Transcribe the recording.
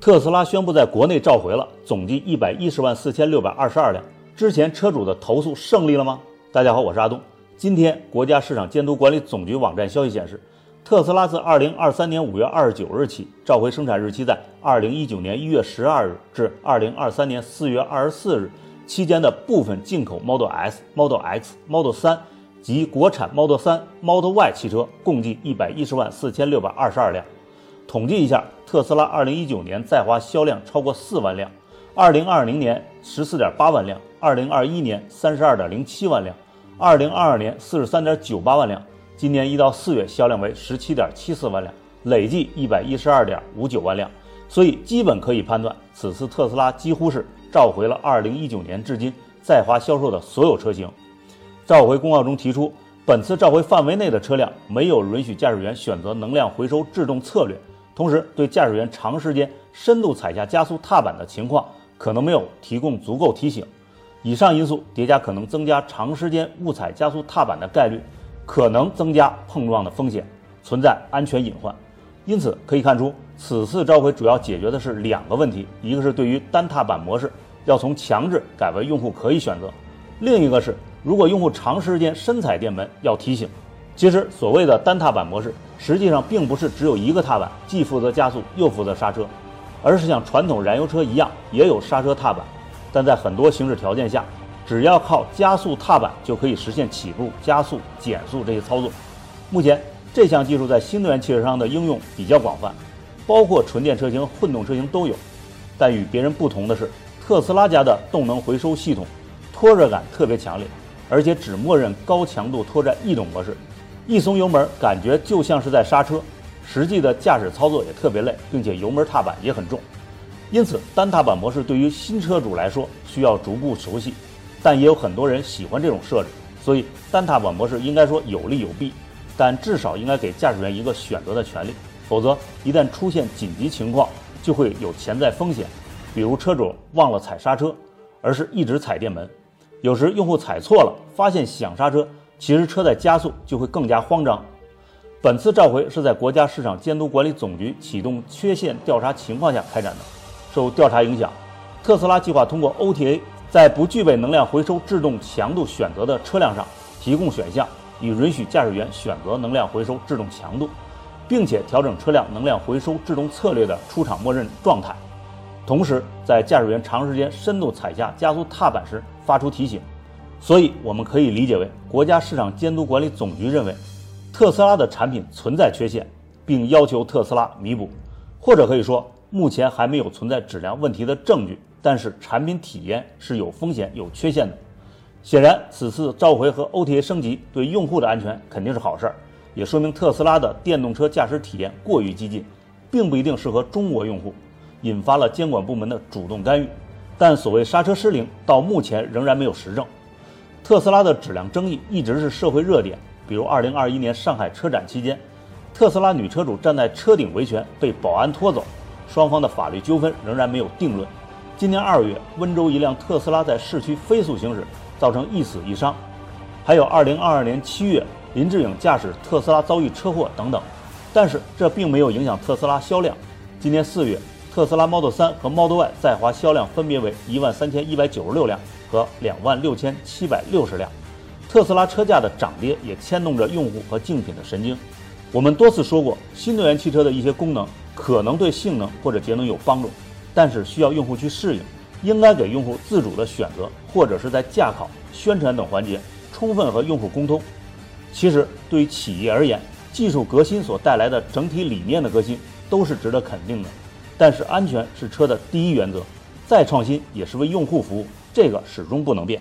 特斯拉宣布在国内召回了总计一百一十万四千六百二十二辆。之前车主的投诉胜利了吗？大家好，我是阿东。今天国家市场监督管理总局网站消息显示，特斯拉自二零二三年五月二十九日起召回生产日期在二零一九年一月十二日至二零二三年四月二十四日期间的部分进口 Model S、Model X、Model 三及国产 Model 三、Model Y 汽车，共计一百一十万四千六百二十二辆。统计一下，特斯拉二零一九年在华销量超过四万辆，二零二零年十四点八万辆，二零二一年三十二点零七万辆，二零二二年四十三点九八万辆，今年一到四月销量为十七点七四万辆，累计一百一十二点五九万辆。所以基本可以判断，此次特斯拉几乎是召回了二零一九年至今在华销售的所有车型。召回公告中提出，本次召回范围内的车辆没有允许驾驶员选择能量回收制动策略。同时，对驾驶员长时间深度踩下加速踏板的情况，可能没有提供足够提醒。以上因素叠加，可能增加长时间误踩加速踏板的概率，可能增加碰撞的风险，存在安全隐患。因此，可以看出，此次召回主要解决的是两个问题：一个是对于单踏板模式要从强制改为用户可以选择；另一个是如果用户长时间深踩电门要提醒。其实，所谓的单踏板模式，实际上并不是只有一个踏板，既负责加速又负责刹车，而是像传统燃油车一样，也有刹车踏板。但在很多行驶条件下，只要靠加速踏板就可以实现起步、加速、减速这些操作。目前，这项技术在新能源汽车上的应用比较广泛，包括纯电车型、混动车型都有。但与别人不同的是，特斯拉家的动能回收系统拖着感特别强烈，而且只默认高强度拖拽一种模式。一松油门，感觉就像是在刹车，实际的驾驶操作也特别累，并且油门踏板也很重。因此，单踏板模式对于新车主来说需要逐步熟悉，但也有很多人喜欢这种设置。所以，单踏板模式应该说有利有弊，但至少应该给驾驶员一个选择的权利。否则，一旦出现紧急情况，就会有潜在风险，比如车主忘了踩刹车，而是一直踩电门。有时用户踩错了，发现想刹车。其实车在加速就会更加慌张。本次召回是在国家市场监督管理总局启动缺陷调查情况下开展的。受调查影响，特斯拉计划通过 OTA 在不具备能量回收制动强度选择的车辆上提供选项，以允许驾驶员选择能量回收制动强度，并且调整车辆能量回收制动策略的出厂默认状态。同时，在驾驶员长时间深度踩下加速踏板时发出提醒。所以，我们可以理解为，国家市场监督管理总局认为，特斯拉的产品存在缺陷，并要求特斯拉弥补，或者可以说，目前还没有存在质量问题的证据，但是产品体验是有风险、有缺陷的。显然，此次召回和 OTA 升级对用户的安全肯定是好事儿，也说明特斯拉的电动车驾驶体验过于激进，并不一定适合中国用户，引发了监管部门的主动干预。但所谓刹车失灵，到目前仍然没有实证。特斯拉的质量争议一直是社会热点，比如2021年上海车展期间，特斯拉女车主站在车顶维权被保安拖走，双方的法律纠纷仍然没有定论。今年二月，温州一辆特斯拉在市区飞速行驶，造成一死一伤。还有2022年七月，林志颖驾驶特斯拉遭遇车祸等等。但是这并没有影响特斯拉销量。今年四月，特斯拉 Model 3和 Model Y 在华销量分别为一万三千一百九十六辆。和两万六千七百六十辆，特斯拉车价的涨跌也牵动着用户和竞品的神经。我们多次说过，新能源汽车的一些功能可能对性能或者节能有帮助，但是需要用户去适应，应该给用户自主的选择，或者是在驾考、宣传等环节充分和用户沟通。其实对于企业而言，技术革新所带来的整体理念的革新都是值得肯定的，但是安全是车的第一原则，再创新也是为用户服务。这个始终不能变。